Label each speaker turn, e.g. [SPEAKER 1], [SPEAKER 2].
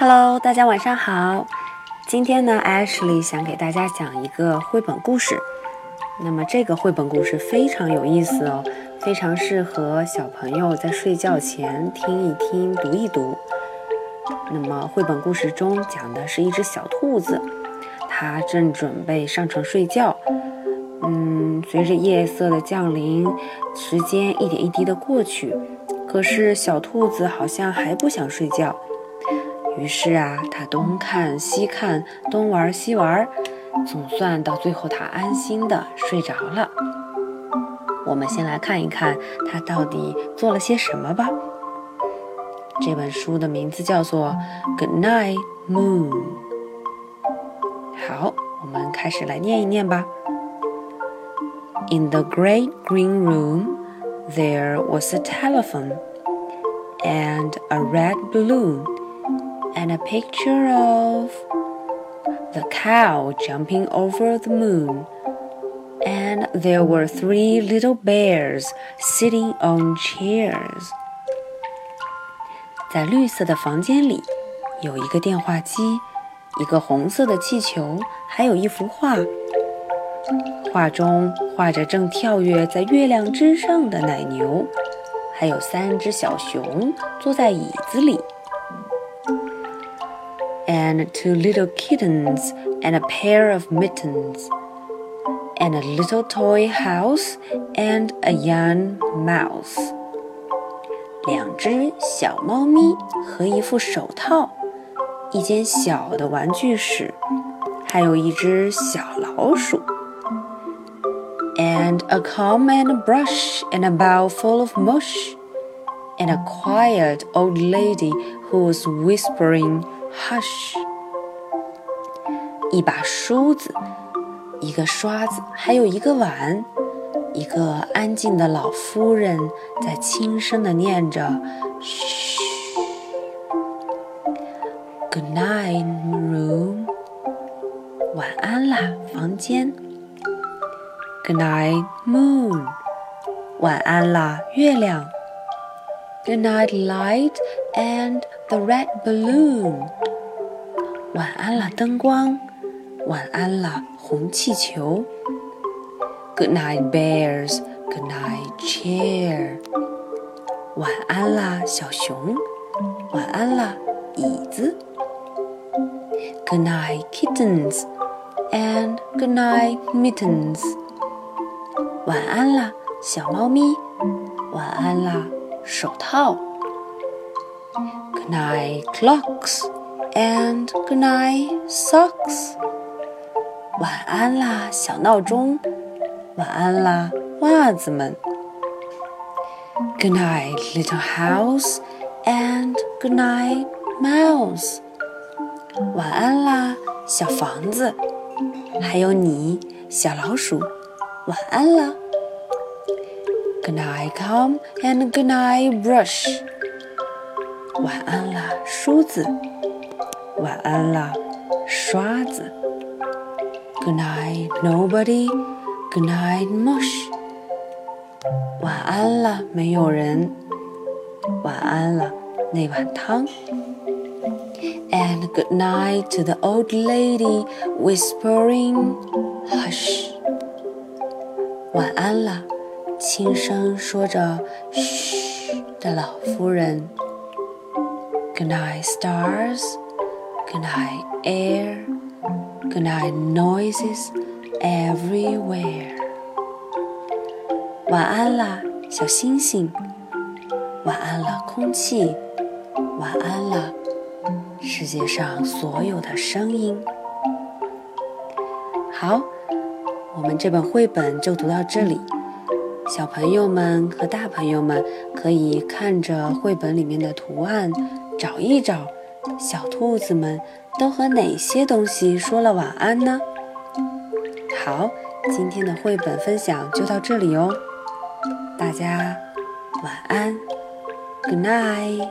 [SPEAKER 1] Hello，大家晚上好。今天呢，Ashley 想给大家讲一个绘本故事。那么这个绘本故事非常有意思哦，非常适合小朋友在睡觉前听一听、读一读。那么绘本故事中讲的是一只小兔子，它正准备上床睡觉。嗯，随着夜色的降临，时间一点一滴的过去，可是小兔子好像还不想睡觉。于是啊，他东看西看，东玩西玩，总算到最后，他安心的睡着了。我们先来看一看他到底做了些什么吧。这本书的名字叫做《Good Night Moon》。好，我们开始来念一念吧。In the great green room, there was a telephone and a red balloon and a picture of the cow jumping over the moon. And there were three little bears sitting on chairs. 在绿色的房间里，有一个电话机，一个红色的气球，还有一幅画。画中画着正跳跃在月亮之上的奶牛，还有三只小熊坐在椅子里 ，and two little kittens and a pair of mittens and a little toy house and a young mouse。两只小猫咪和一副手套，一间小的玩具室，还有一只小老鼠。and a comb and a brush and a bowl full of mush, and a quiet old lady who was whispering, Hush. 一把梳子，一个刷子，还有一个碗，一个安静的老夫人在轻声地念着“嘘”。Good night, room。晚安啦，房间。Good night, moon. 晚安啦，月亮。Good night, light and the red balloon. 晚安啦，灯光。晚安啦，红气球。Good night, bears. Good night, chair. 晚安啦，小熊。晚安啦，椅子。Good night, kittens. And good night, mittens. 晚安啦，小猫咪。晚安啦，手套。Good night, clocks, and good night, socks. 晚安啦，小闹钟。晚安啦，袜子们。Good night, little house, and good night, mouse. 晚安啦，小房子。还有你，小老鼠。晚安啦。Good night, comb and good night, brush。晚安啦，梳子。晚安啦，刷子。Good night, nobody. Good night, mush。晚安了，没有人。晚安了，那碗汤。And good night to the old lady whispering, hush. 晚安了，轻声说着“嘘”的老夫人。Good night, stars. Good night, air. Good night, noises everywhere. 晚安啦，小星星。晚安了，空气。晚安了，世界上所有的声音。好。我们这本绘本就读到这里，小朋友们和大朋友们可以看着绘本里面的图案，找一找小兔子们都和哪些东西说了晚安呢？好今天的绘本分享就到这里哦。大家晚安。Good night